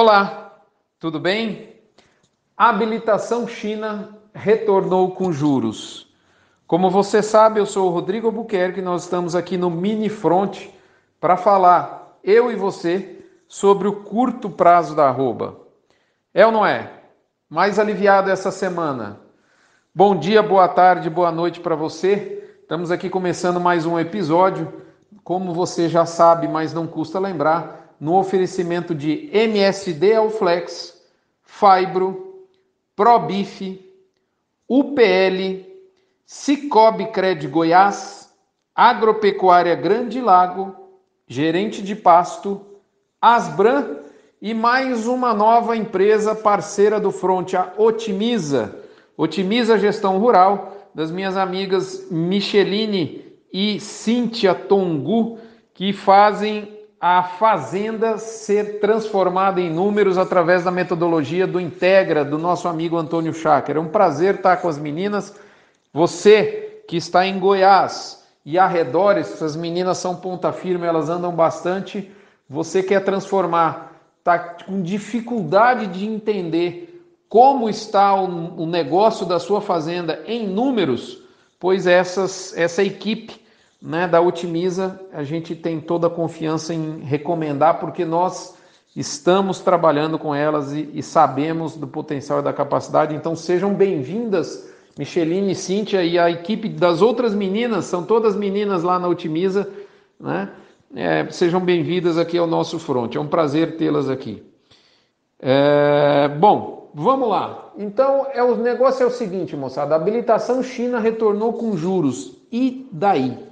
Olá, tudo bem? Habilitação China retornou com juros. Como você sabe, eu sou o Rodrigo Albuquerque, nós estamos aqui no Mini Front para falar, eu e você, sobre o curto prazo da arroba. É ou não é? Mais aliviado essa semana. Bom dia, boa tarde, boa noite para você. Estamos aqui começando mais um episódio. Como você já sabe, mas não custa lembrar, no oferecimento de MSD Alflex, Fibro, ProBif, UPL, Cicobi Cred Goiás, Agropecuária Grande Lago, Gerente de Pasto, Asbran e mais uma nova empresa parceira do Front, a Otimiza. Otimiza Gestão Rural, das minhas amigas Micheline e Cíntia Tongu, que fazem a fazenda ser transformada em números através da metodologia do Integra, do nosso amigo Antônio Cháquer. É um prazer estar com as meninas. Você que está em Goiás e arredores, as meninas são ponta firme, elas andam bastante. Você quer transformar, está com dificuldade de entender como está o, o negócio da sua fazenda em números, pois essas, essa equipe né, da Otimiza, a gente tem toda a confiança em recomendar, porque nós estamos trabalhando com elas e, e sabemos do potencial e da capacidade. Então sejam bem-vindas, Micheline, Cíntia e a equipe das outras meninas, são todas meninas lá na Otimiza, né? É, sejam bem-vindas aqui ao nosso front. É um prazer tê-las aqui. É, bom, vamos lá. Então, é, o negócio é o seguinte, moçada: a habilitação China retornou com juros. E daí?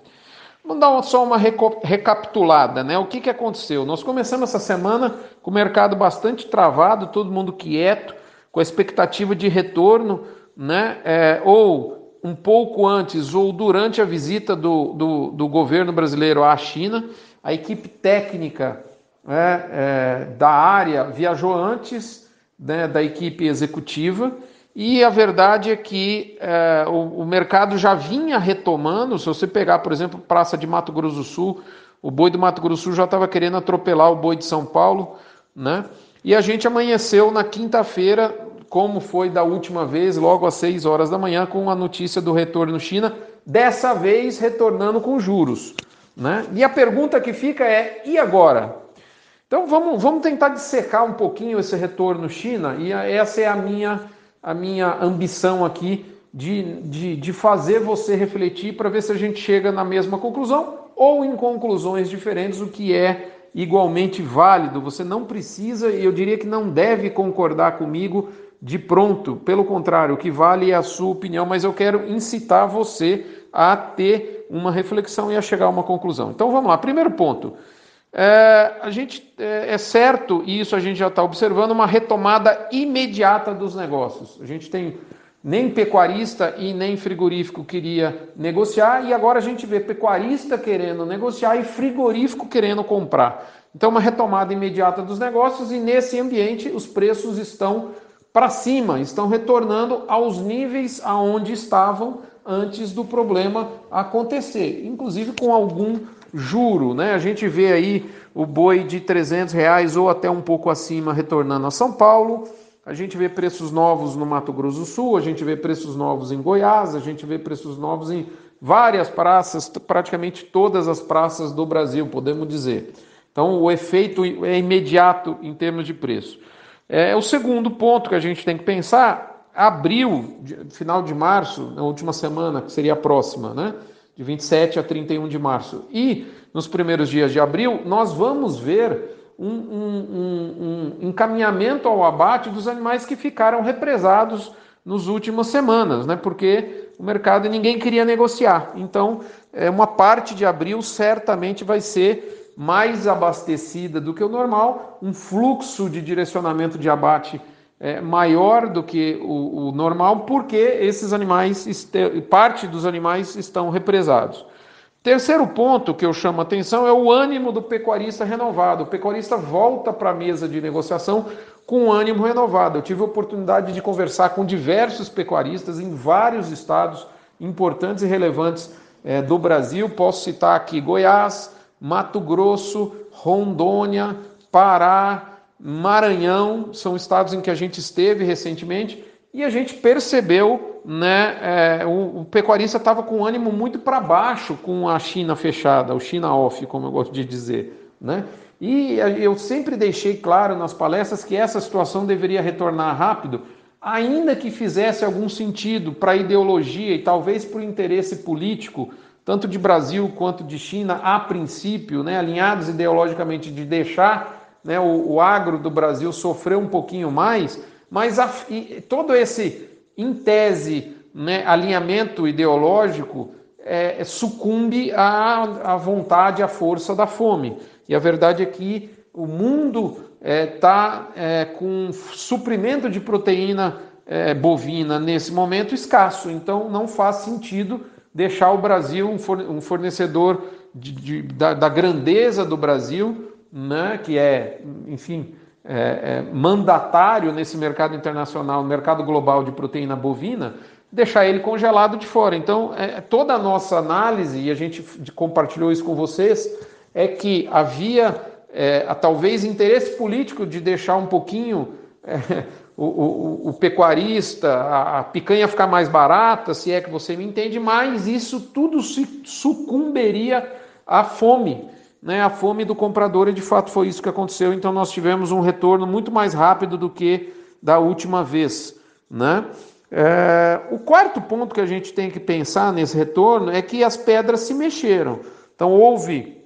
Vamos dar só uma recapitulada, né? O que, que aconteceu? Nós começamos essa semana com o mercado bastante travado, todo mundo quieto, com a expectativa de retorno, né? É, ou um pouco antes ou durante a visita do, do, do governo brasileiro à China, a equipe técnica né, é, da área viajou antes né, da equipe executiva e a verdade é que é, o, o, mercado já vinha retomando. Se você pegar, por exemplo, Praça de Mato Grosso do Sul, o boi do Mato Grosso do Sul já estava querendo atropelar o boi de São Paulo, né? E a gente amanheceu na quinta-feira, como foi da última vez, logo às 6 horas da manhã, com a notícia do retorno China, dessa vez retornando com juros. Né? E a pergunta que fica é: e agora? Então vamos, vamos tentar dissecar um pouquinho esse retorno China, e essa é a minha a minha ambição aqui de, de, de fazer você refletir para ver se a gente chega na mesma conclusão ou em conclusões diferentes, o que é igualmente válido. Você não precisa, e eu diria que não deve concordar comigo de pronto. Pelo contrário, o que vale é a sua opinião, mas eu quero incitar você a ter uma reflexão e a chegar a uma conclusão. Então vamos lá. Primeiro ponto. É, a gente é, é, certo, e isso a gente já está observando, uma retomada imediata dos negócios. A gente tem nem pecuarista e nem frigorífico queria negociar, e agora a gente vê pecuarista querendo negociar e frigorífico querendo comprar. Então, uma retomada imediata dos negócios, e nesse ambiente os preços estão para cima, estão retornando aos níveis aonde estavam antes do problema acontecer, inclusive com algum juro, né? A gente vê aí o boi de 300 reais ou até um pouco acima retornando a São Paulo. A gente vê preços novos no Mato Grosso do Sul, a gente vê preços novos em Goiás, a gente vê preços novos em várias praças, praticamente todas as praças do Brasil, podemos dizer. Então, o efeito é imediato em termos de preço. É o segundo ponto que a gente tem que pensar. Abril, final de março, na última semana, que seria a próxima, né? De 27 a 31 de março. E nos primeiros dias de abril, nós vamos ver um, um, um, um encaminhamento ao abate dos animais que ficaram represados nas últimas semanas, né? porque o mercado ninguém queria negociar. Então, é, uma parte de abril certamente vai ser mais abastecida do que o normal, um fluxo de direcionamento de abate é, maior do que o, o, normal, porque esses animais, parte dos animais estão represados. Terceiro ponto que eu chamo a atenção é o ânimo do pecuarista renovado. O pecuarista volta para a mesa de negociação com ânimo renovado. Eu tive a oportunidade de conversar com diversos pecuaristas em vários estados importantes e relevantes é, do Brasil. Posso citar aqui Goiás, Mato Grosso, Rondônia, Pará, Maranhão, são estados em que a gente esteve recentemente e a gente percebeu, né, é, o, o, pecuarista estava com ânimo muito para baixo com a China fechada, o China off, como eu gosto de dizer, né? E eu sempre deixei claro nas palestras que essa situação deveria retornar rápido, ainda que fizesse algum sentido para a ideologia e talvez para o interesse político, tanto de Brasil quanto de China, a princípio, né, alinhados ideologicamente de deixar né, o, o agro do Brasil sofrer um pouquinho mais, mas a, todo esse, em tese, né, alinhamento ideológico é, sucumbe à, à vontade, à força da fome. E a verdade é que o mundo está é, é, com suprimento de proteína é, bovina nesse momento escasso, então não faz sentido deixar o Brasil um fornecedor de, de, da, da, grandeza do Brasil, né, que é, enfim, é, é, mandatário nesse mercado internacional, mercado global de proteína bovina, deixar ele congelado de fora. Então, é, toda a nossa análise, e a gente compartilhou isso com vocês, é que havia é, talvez interesse político de deixar um pouquinho é, o, o, o, pecuarista, a, a, picanha ficar mais barata, se é que você me entende, mas isso tudo se sucumberia à fome, né? A fome do comprador, e de fato foi isso que aconteceu. Então nós tivemos um retorno muito mais rápido do que da última vez, né? É, o quarto ponto que a gente tem que pensar nesse retorno é que as pedras se mexeram. Então houve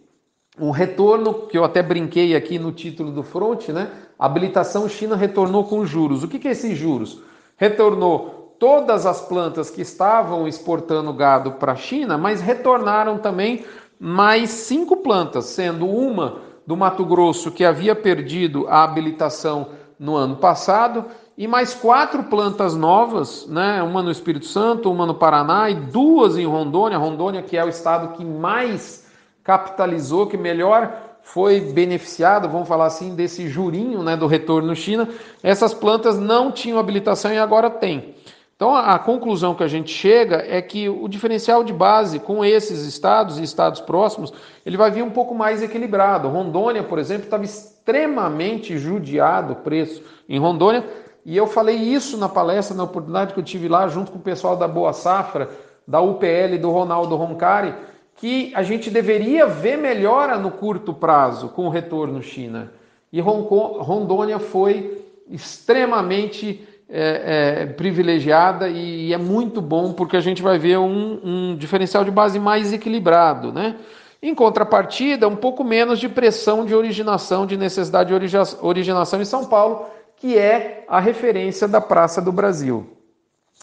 um retorno que eu até brinquei aqui no título do front, né? Habilitação China retornou com juros. O que, que é esses juros? Retornou todas as plantas que estavam exportando gado para a China, mas retornaram também mais cinco plantas, sendo uma do Mato Grosso que havia perdido a habilitação no ano passado e mais quatro plantas novas, né? Uma no Espírito Santo, uma no Paraná e duas em Rondônia. Rondônia que é o estado que mais capitalizou, que melhor foi beneficiado, vamos falar assim, desse jurinho né, do retorno China. Essas plantas não tinham habilitação e agora tem. Então a, conclusão que a gente chega é que o diferencial de base com esses estados e estados próximos, ele vai vir um pouco mais equilibrado. Rondônia, por exemplo, estava extremamente judiado o preço em Rondônia, e eu falei isso na palestra, na oportunidade que eu tive lá, junto com o pessoal da Boa Safra, da UPL do Ronaldo Roncari, que a gente deveria ver melhora no curto prazo com o retorno China. E Rondônia foi extremamente é, é, privilegiada e é muito bom porque a gente vai ver um, um diferencial de base mais equilibrado, né? Em contrapartida, um pouco menos de pressão de originação, de necessidade de originação em São Paulo, que é a referência da Praça do Brasil.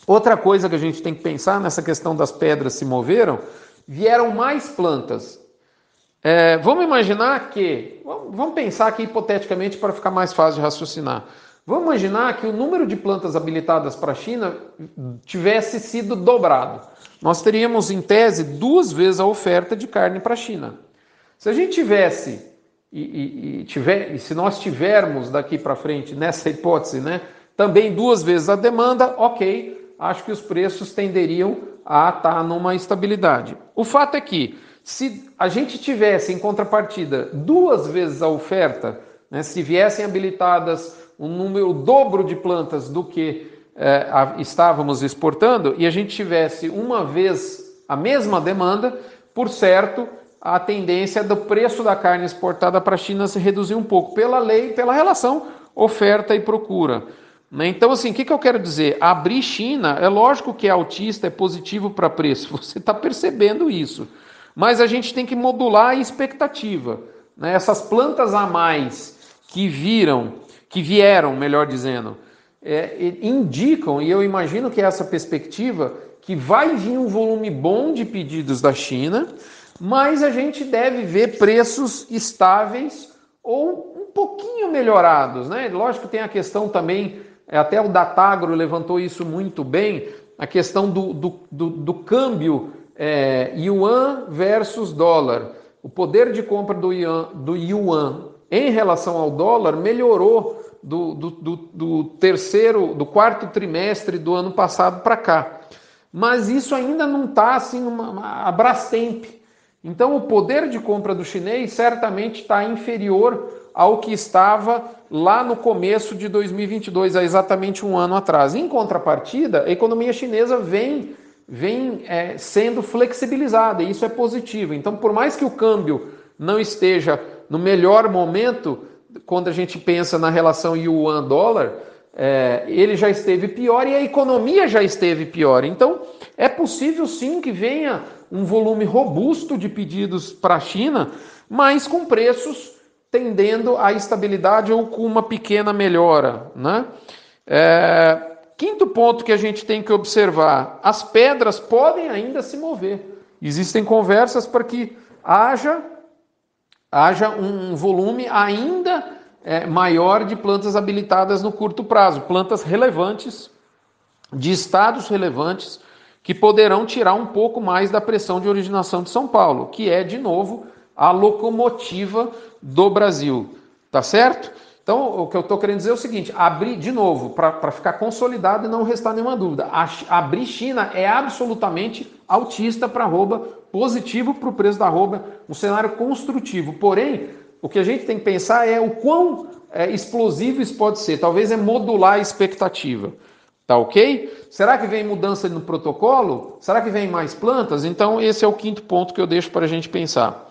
Outra coisa que a gente tem que pensar nessa questão das pedras se moveram vieram mais plantas. É, vamos imaginar que, vamos pensar aqui hipoteticamente para ficar mais fácil de raciocinar. Vamos imaginar que o número de plantas habilitadas para a China tivesse sido dobrado. Nós teríamos, em tese, duas vezes a oferta de carne para a China. Se a gente tivesse, e, e, e, tiver, e se nós tivermos daqui para frente, nessa hipótese, né, também duas vezes a demanda, ok, acho que os preços tenderiam a estar numa estabilidade. O fato é que, se a gente tivesse em contrapartida duas vezes a oferta, né, se viessem habilitadas um número dobro de plantas do que a, estávamos exportando e a gente tivesse uma vez a mesma demanda, por certo, a tendência do preço da carne exportada para a China se reduzir um pouco pela lei, pela relação oferta e procura. Né? Então, assim, o que, que eu quero dizer? Abrir China, é lógico que é autista, é positivo para preço, você está percebendo isso. Mas a gente tem que modular a expectativa. Né? Essas plantas a mais que viram, que vieram, melhor dizendo, é, indicam, e eu imagino que é essa perspectiva, que vai vir um volume bom de pedidos da China, mas a gente deve ver preços estáveis ou um pouquinho melhorados. Né? Lógico que tem a questão também é, até o Datagro levantou isso muito bem, a questão do, do, do, do câmbio é, yuan versus dólar. O poder de compra do yuan, do yuan em relação ao dólar melhorou do, do, do, do terceiro, do quarto trimestre do ano passado para cá. Mas isso ainda não está assim uma, uma, a Brastemp. Então o poder de compra do chinês certamente está inferior ao que estava lá no começo de 2022, há exatamente um ano atrás. Em contrapartida, a economia chinesa vem, vem é, sendo flexibilizada, e isso é positivo. Então, por mais que o câmbio não esteja no melhor momento, quando a gente pensa na relação yuan-dólar, é, ele já esteve pior e a economia já esteve pior. Então, é possível sim que venha um volume robusto de pedidos para a China, mas com preços tendendo à estabilidade ou com uma pequena melhora. Né? É, quinto ponto que a gente tem que observar: as pedras podem ainda se mover. Existem conversas para que haja, haja um volume ainda é, maior de plantas habilitadas no curto prazo, plantas relevantes, de estados relevantes, que poderão tirar um pouco mais da pressão de originação de São Paulo, que é, de novo, a locomotiva do Brasil. Tá certo? Então, o que eu estou querendo dizer é o seguinte: abrir, de novo, para ficar consolidado e não restar nenhuma dúvida, a, abrir China é absolutamente altista para arroba, positivo para o preço da arroba, um cenário construtivo. Porém, o que a gente tem que pensar é o quão é, explosivo isso pode ser. Talvez é modular a expectativa. Tá ok? Será que vem mudança no protocolo? Será que vem mais plantas? Então, esse é o quinto ponto que eu deixo para a gente pensar.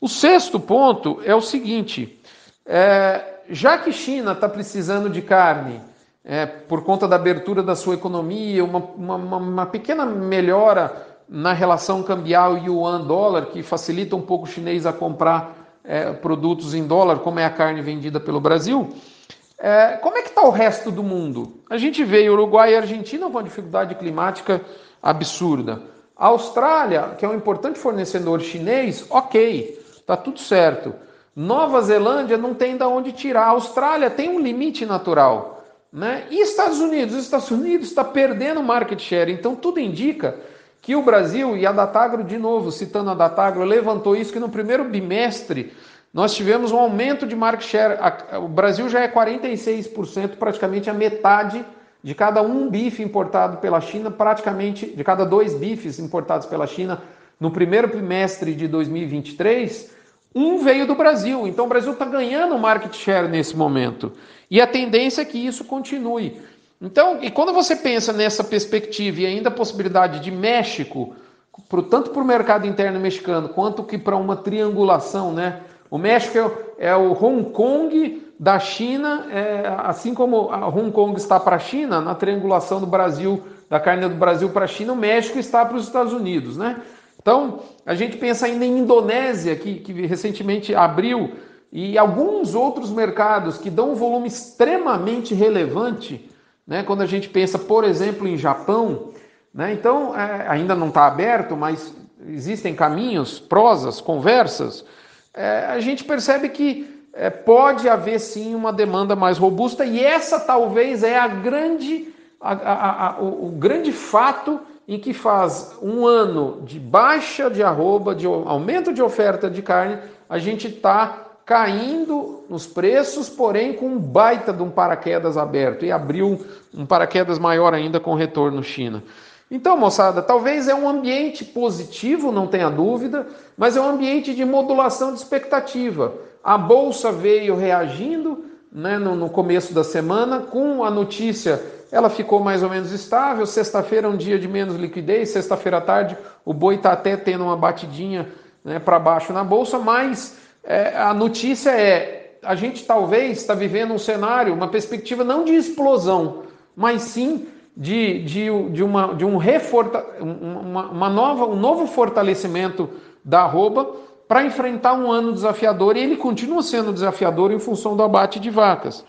O sexto ponto é o seguinte: é, já que China está precisando de carne é, por conta da abertura da sua economia, uma, uma, uma pequena melhora na relação cambial yuan-dólar, que facilita um pouco o chinês a comprar é, produtos em dólar, como é a carne vendida pelo Brasil, é, como é que está o resto do mundo? A gente vê Uruguai e Argentina com uma dificuldade climática absurda. A Austrália, que é um importante fornecedor chinês, ok, está tudo certo. Nova Zelândia não tem de onde tirar. A Austrália tem um limite natural. Né? E Estados Unidos? Os Estados Unidos está perdendo market share. Então tudo indica que o Brasil, e a Datagro, de novo, citando a Datagro, levantou isso, que no primeiro bimestre nós tivemos um aumento de market share. O Brasil já é 46%, praticamente a metade de cada um bife importado pela China, praticamente de cada dois bifes importados pela China no primeiro trimestre de 2023, um veio do Brasil. Então o Brasil está ganhando market share nesse momento. E a tendência é que isso continue. Então, e quando você pensa nessa perspectiva e ainda a possibilidade de México, pro, tanto para o mercado interno mexicano quanto que para uma triangulação, né? O México é, é o Hong Kong da China, é, assim como Hong Kong está para a China, na triangulação do Brasil, da carne do Brasil para a China, o México está para os Estados Unidos, né? Então, a gente pensa ainda em Indonésia, que, que recentemente abriu, e alguns outros mercados que dão um volume extremamente relevante né? Quando a gente pensa, por exemplo, em Japão, né? então é, ainda não está aberto, mas existem caminhos, prosas, conversas, é, a gente percebe que é, pode haver sim uma demanda mais robusta e essa talvez é a grande, a, a, a, o, o grande fato em que faz um ano de baixa de arroba, de aumento de oferta de carne, a gente está caindo nos preços, porém com um baita de um paraquedas aberto e abriu um paraquedas maior ainda com retorno China. Então, moçada, talvez é um ambiente positivo, não tenha dúvida, mas é um ambiente de modulação de expectativa. A bolsa veio reagindo né, no, no começo da semana com a notícia, ela ficou mais ou menos estável. Sexta-feira é um dia de menos liquidez, sexta-feira à tarde o boi está até tendo uma batidinha né, para baixo na bolsa, mas é, a notícia é: a gente talvez está vivendo um cenário, uma perspectiva não de explosão, mas sim de, de, de, uma, de um reforta, uma, uma nova, um novo fortalecimento da arroba para enfrentar um ano desafiador e ele continua sendo desafiador em função do abate de vacas.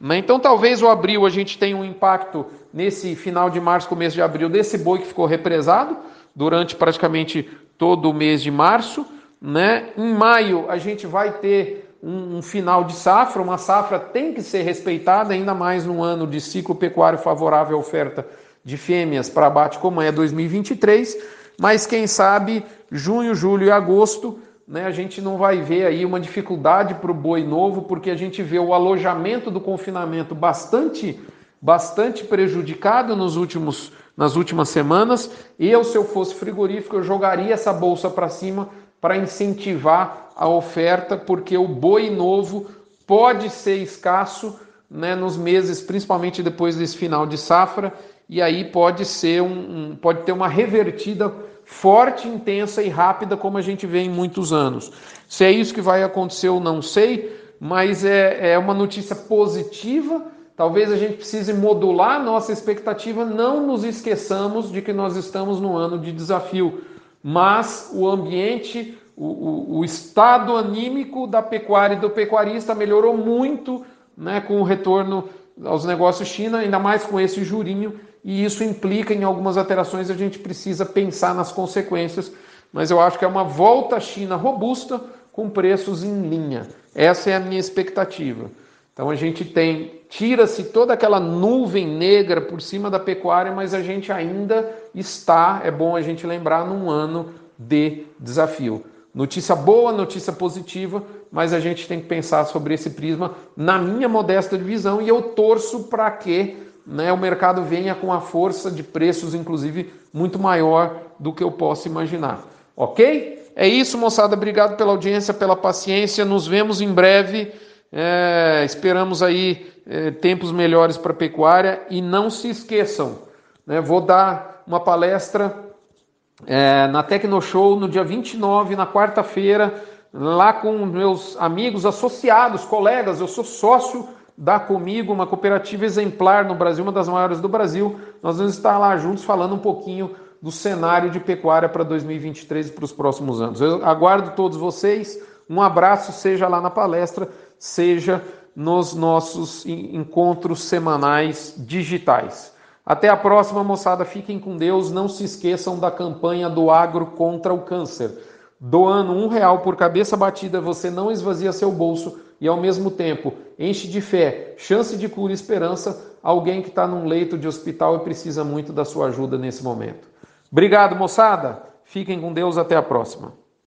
Né? Então, talvez o abril a gente tenha um impacto nesse final de março, começo de abril, desse boi que ficou represado durante praticamente todo o mês de março. Né? Em maio a gente vai ter um, um, final de safra, uma safra tem que ser respeitada, ainda mais num ano de ciclo pecuário favorável à oferta de fêmeas para abate como é 2023, mas quem sabe junho, julho e agosto né, a gente não vai ver aí uma dificuldade para o boi novo, porque a gente vê o alojamento do confinamento bastante, bastante prejudicado nos últimos, nas últimas semanas. Eu, se eu fosse frigorífico, eu jogaria essa bolsa para cima para incentivar a oferta, porque o boi novo pode ser escasso né, nos meses, principalmente depois desse final de safra, e aí pode ser um, um, pode ter uma revertida forte, intensa e rápida, como a gente vê em muitos anos. Se é isso que vai acontecer, eu não sei, mas é, é uma notícia positiva. Talvez a gente precise modular nossa expectativa, não nos esqueçamos de que nós estamos no ano de desafio, mas o ambiente, o, o, o estado anímico da pecuária e do pecuarista melhorou muito né, com o retorno aos negócios China, ainda mais com esse jurinho, e isso implica em algumas alterações, a gente precisa pensar nas consequências, mas eu acho que é uma volta à China robusta com preços em linha. Essa é a minha expectativa. Então a gente tem, tira-se toda aquela nuvem negra por cima da pecuária, mas a gente ainda está, é bom a gente lembrar, num ano de desafio. Notícia boa, notícia positiva, mas a gente tem que pensar sobre esse prisma na minha modesta visão e eu torço para que né, o mercado venha com a força de preços, inclusive, muito maior do que eu posso imaginar. Ok? É isso, moçada. Obrigado pela audiência, pela paciência. Nos vemos em breve. É, esperamos aí é, tempos melhores para a pecuária e não se esqueçam, né, vou dar uma palestra é, na Tecnoshow no dia 29, na quarta-feira, lá com meus amigos associados, colegas, eu sou sócio da Comigo, uma cooperativa exemplar no Brasil, uma das maiores do Brasil. Nós vamos estar lá juntos falando um pouquinho do cenário de pecuária para 2023 e para os próximos anos. Eu aguardo todos vocês. Um abraço, seja lá na palestra, seja nos nossos encontros semanais digitais. Até a próxima, moçada. Fiquem com Deus. Não se esqueçam da campanha do Agro contra o Câncer. Doando um real por cabeça batida, você não esvazia seu bolso e, ao mesmo tempo, enche de fé, chance de cura e esperança alguém que está num leito de hospital e precisa muito da sua ajuda nesse momento. Obrigado, moçada. Fiquem com Deus. Até a próxima.